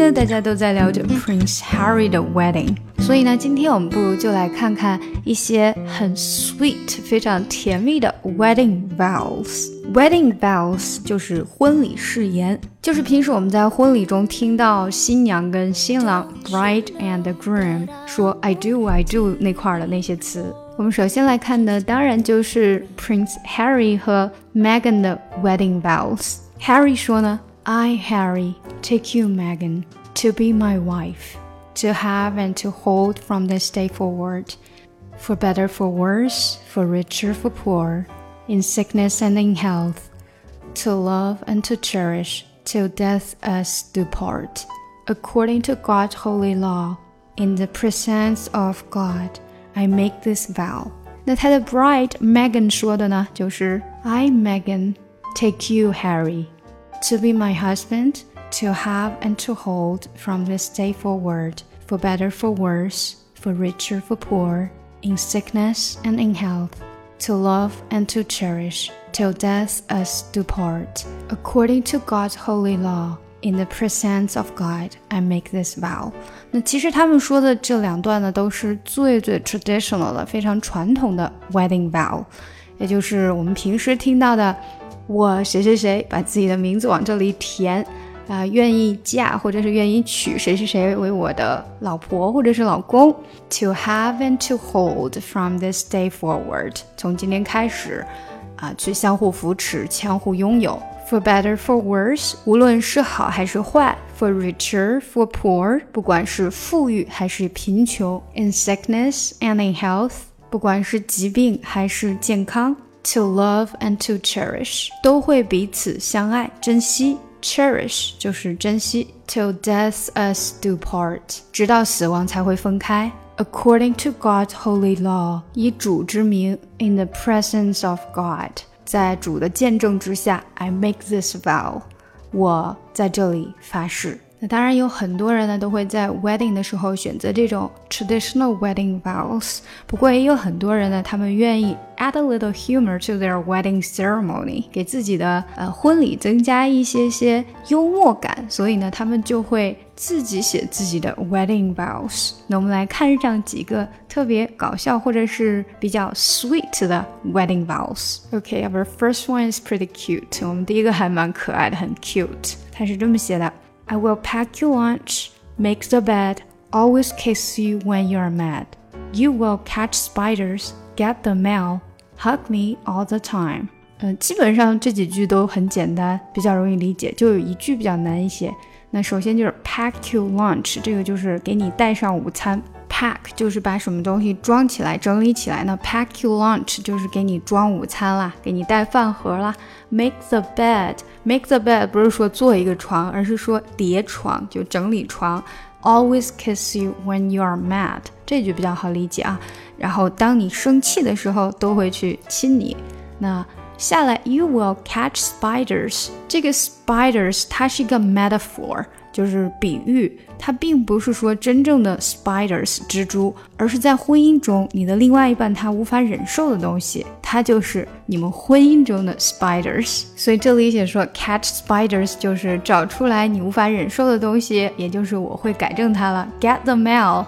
呢，大家都在聊着 Prince Harry 的 wedding，所以呢，今天我们不如就来看看一些很 sweet、非常甜蜜的 wedding vows。wedding vows 就是婚礼誓言，就是平时我们在婚礼中听到新娘跟新郎 bride and groom 说 I do I do 那块的那些词。我们首先来看的，当然就是 Prince Harry 和 Megan 的 wedding vows。Harry 说呢。I, Harry, take you, Meghan, to be my wife, to have and to hold from this day forward, for better, for worse, for richer, for poor, in sickness and in health, to love and to cherish, till death us do part, according to God's holy law, in the presence of God, I make this vow. 那他的 bride Megan 说的呢，就是 I Megan take you Harry to be my husband, to have and to hold from this day forward, for better, for worse, for richer, for poor, in sickness and in health, to love and to cherish, till death us do part, according to God's holy law. In the presence of God, I make this vow。那其实他们说的这两段呢，都是最最 traditional 的、非常传统的 wedding vow，也就是我们平时听到的。我谁谁谁把自己的名字往这里填， 啊，愿意嫁或者是愿意娶谁谁谁为我的老婆或者是老公。To have and to hold from this day forward，从今天开始，啊，去相互扶持，相互拥有。For better for worse，无论是好还是坏。For richer for poor，不管是富裕还是贫穷。In sickness and in health，不管是疾病还是健康。To love and to cherish 都会彼此相爱、珍惜。 Cherish 就是珍惜。Till death us do part 直到死亡才会分开。According to God's holy law 以主之名。In the presence of God 在主的见证之下。I make this vow 我在这里发誓。 那当然有很多人呢都会在 wedding 的时候选择这种 traditional wedding vows，不过也有很多人呢，他们愿意 add a little humor to their wedding ceremony，给自己的呃婚礼增加一些些幽默感，所以呢，他们就会自己写自己的 wedding vows。那我们来看上几个特别搞笑或者是比较 sweet 的 wedding vows。Okay，our first one is pretty cute。我们第一个还蛮可爱的，很 cute。它是这么写的。I will pack your lunch, make the bed, always kiss you when you're mad. You will catch spiders, get the mail, hug me all the time. 嗯，基本上这几句都很简单，比较容易理解，就有一句比较难一些。那首先就是 pack your lunch，这个就是给你带上午餐。 Pack 就是把什么东西装起来、整理起来呢？pack your lunch 就是给你装午餐啦，给你带饭盒啦。make the bed，make the bed 不是说做一个床，而是说叠床，就整理床。Always kiss you when you are mad，这句比较好理解啊。然后当你生气的时候，都会去亲你。那下来，you will catch spiders，这个 spiders 它是一个 metaphor。就是比喻，它并不是说真正的 spiders 蜘蛛，而是在婚姻中你的另外一半他无法忍受的东西，它就是你们婚姻中的 spiders。所以这里写说 catch spiders 就是找出来你无法忍受的东西，也就是我会改正它了。Get the mail，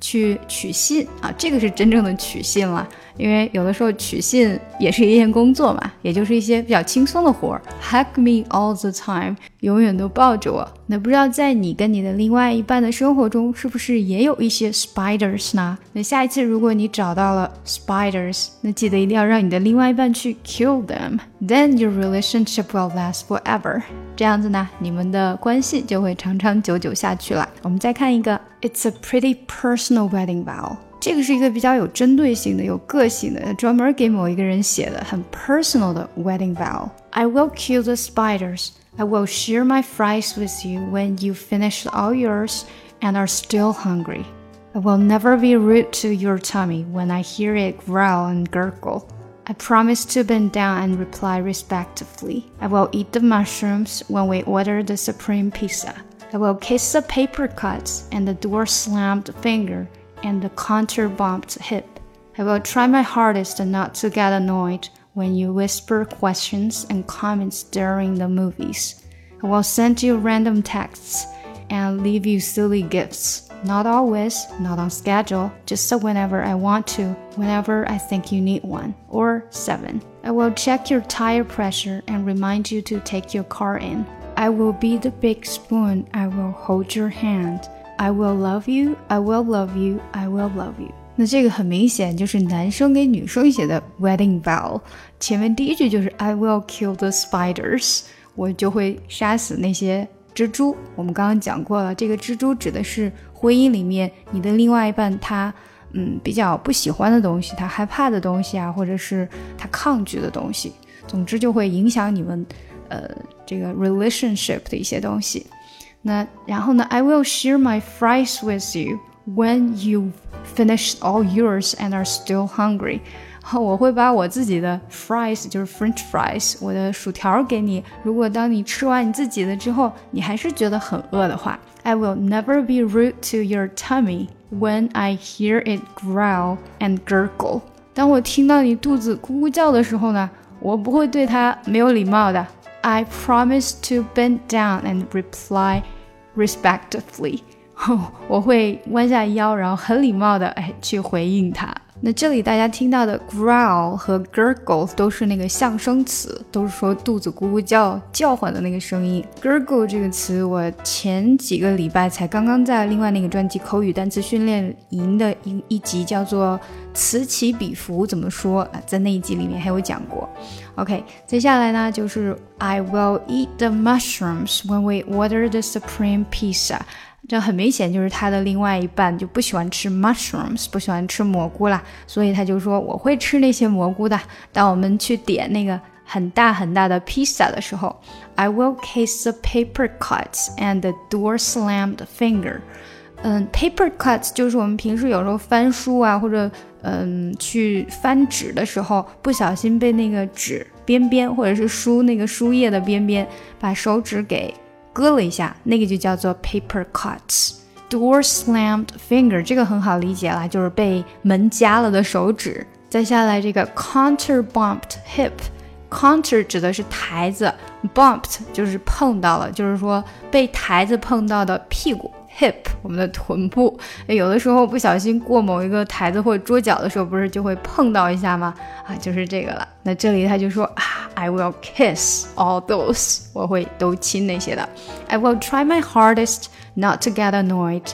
去取信啊，这个是真正的取信了。因为有的时候取信也是一件工作嘛，也就是一些比较轻松的活儿。Hug me all the time，永远都抱着我。那不知道在你跟你的另外一半的生活中，是不是也有一些 spiders 呢？那下一次如果你找到了 spiders，那记得一定要让你的另外一半去 kill them，then your relationship will last forever。这样子呢，你们的关系就会长长久久下去了。我们再看一个，It's a pretty personal wedding vow。这个是一个比较有针对性的、有个性的，专门给某一个人写的，很 personal 的 wedding vow。I will kill the spiders. I will share my fries with you when you finish all yours and are still hungry. I will never be rude to your tummy when I hear it growl and gurgle. I promise to bend down and reply respectfully. I will eat the mushrooms when we order the supreme pizza. I will kiss the paper cuts and the door slammed finger and the counter bumped hip. I will try my hardest not to get annoyed when you whisper questions and comments during the movies. I will send you random texts and leave you silly gifts. Not always, not on schedule, just so whenever I want to, whenever I think you need one. Or 7. I will check your tire pressure and remind you to take your car in. I will be the big spoon, I will hold your hand. I will love you, I will love you, I will love you. 那这个很明显就是男生给女生写的 wedding vow，前面第一句就是 I will kill the spiders，我就会杀死那些蜘蛛。我们刚刚讲过了，这个蜘蛛指的是婚姻里面你的另外一半他嗯比较不喜欢的东西，他害怕的东西啊，或者是他抗拒的东西，总之就会影响你们呃这个 relationship 的一些东西。那然后呢，I will share my fries with you when you finish all yours and are still hungry。我会把我自己的 fries，就是 French fries，我的薯条给你。如果当你吃完你自己的之后，你还是觉得很饿的话，I will never be rude to your tummy when I hear it growl and gurgle。当我听到你肚子咕咕叫的时候呢，我不会对它没有礼貌的。I promise to bend down and reply respectfully。我会弯下腰，然后很礼貌的哎去回应他。那这里大家听到的 growl 和 gurgle 都是那个象声词，都是说肚子咕咕叫叫唤的那个声音。gurgle 这个词，我前几个礼拜才刚刚在另外那个专辑口语单词训练营的一一集叫做此起彼伏怎么说啊，在那一集里面还有讲过。OK，接下来呢就是 I will eat the mushrooms when we order the supreme pizza。这很明显就是他的另外一半就不喜欢吃 mushrooms，不喜欢吃蘑菇啦，所以他就说我会吃那些蘑菇的。当我们去点那个很大很大的披萨的时候，I will kiss the paper cuts and the door slammed finger。嗯，paper cuts 就是我们平时有时候翻书啊，或者嗯去翻纸的时候，不小心被那个纸边边或者是书那个书页的边边把手指给。割了一下，那个就叫做 paper cuts。Door slammed finger，这个很好理解啦，就是被门夹了的手指。再下来这个 counter bumped hip，counter 指的是台子，bumped 就是碰到了，就是说被台子碰到的屁股。Hip 我们的臀部，有的时候不小心过某一个台子或者桌角的时候，不是就会碰到一下吗？啊，就是这个了。那这里他就说，I will kiss all those，我会都亲那些的。I will try my hardest not to get annoyed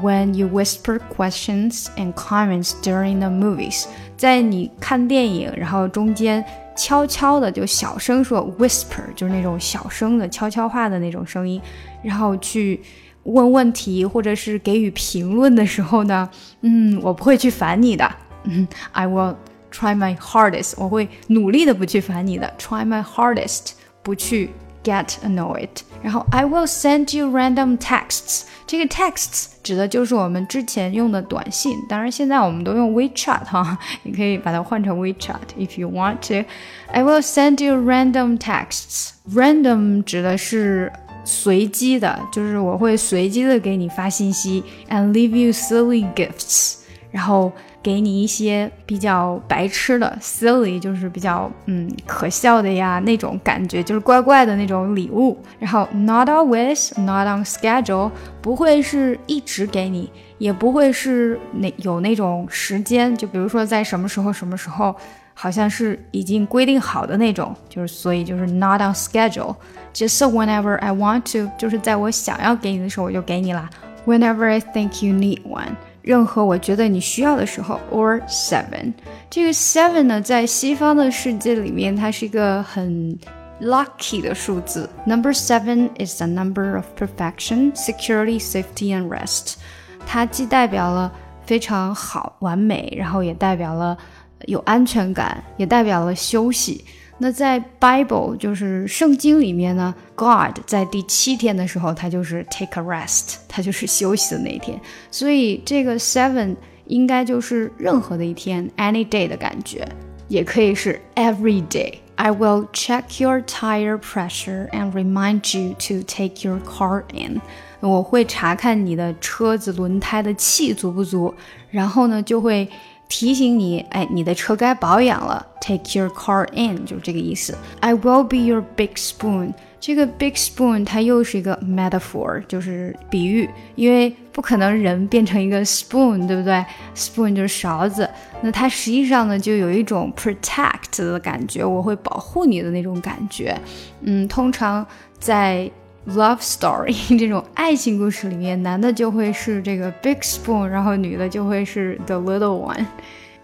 when you whisper questions and comments during the movies。在你看电影，然后中间悄悄的就小声说 whisper，就是那种小声的悄悄话的那种声音，然后去。问问题或者是给予评论的时候呢，嗯，我不会去烦你的，嗯，I will try my hardest，我会努力的不去烦你的，try my hardest，不去 get annoyed。然后 I will send you random texts，这个 texts 指的就是我们之前用的短信，当然现在我们都用 WeChat 哈，你可以把它换成 WeChat if you want to。I will send you random texts，random 指的是。 随机的，就是我会随机的给你发信息，and leave you silly gifts，然后给你一些比较白痴的，silly 就是比较嗯可笑的呀那种感觉，就是怪怪的那种礼物。然后 not always，not on schedule，不会是一直给你，也不会是那有那种时间，就比如说在什么时候什么时候，好像是已经规定好的那种，就是所以就是 not on schedule。Just whenever I want to，就是在我想要给你的时候，我就给你啦。Whenever I think you need one，任何我觉得你需要的时候。Or seven，这个 seven 呢，在西方的世界里面，它是一个很 lucky 的数字。Number seven is the number of perfection, security, safety, and rest。它既代表了非常好、完美，然后也代表了 有安全感，也代表了休息。那在 Bible 就是圣经里面呢，God 在第七天的时候，他就是 take a rest，他就是休息的那一天。所以这个 seven 应该就是任何的一天，any day 的感觉，也可以是 every day。I will check your tire pressure and remind you to take your car in。我会查看你的车子轮胎的气足不足，然后呢就会。提醒你，哎，你的车该保养了。Take your car in，就是这个意思。I will be your big spoon。这个 big spoon 它又是一个 metaphor，就是比喻，因为不可能人变成一个 spoon，对不对？spoon 就是勺子，那它实际上呢就有一种 protect 的感觉，我会保护你的那种感觉。嗯，通常在 love story 这种爱情故事里面，男的就会是这个 big spoon，然后女的就会是 the little one。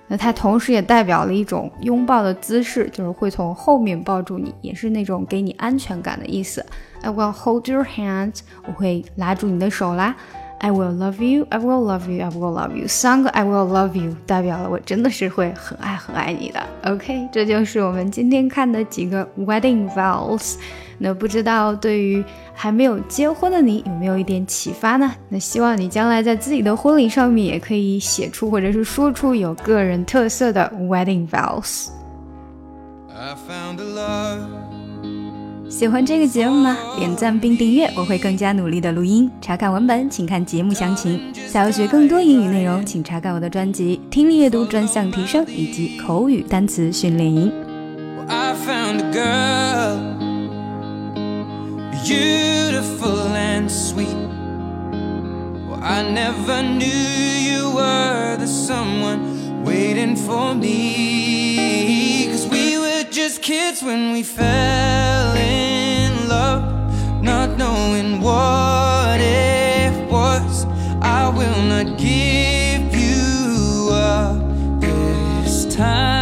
那它同时也代表了一种拥抱的姿势，就是会从后面抱住你，也是那种给你安全感的意思。I will hold your hand，我会拉住你的手啦。I will love you, I will love you, I will love you。三个 I will love you 代表了我真的是会很爱很爱你的。OK，这就是我们今天看的几个 wedding vows。那不知道对于还没有结婚的你有没有一点启发呢？那希望你将来在自己的婚礼上面也可以写出或者是说出有个人特色的 wedding vows。喜欢这个节目吗？点赞并订阅，我会更加努力的录音。查看文本，请看节目详情。想要学更多英语内容，请查看我的专辑《听力阅读专项提升》以及口语单词训练营。kids when we fell I will not give you up this time.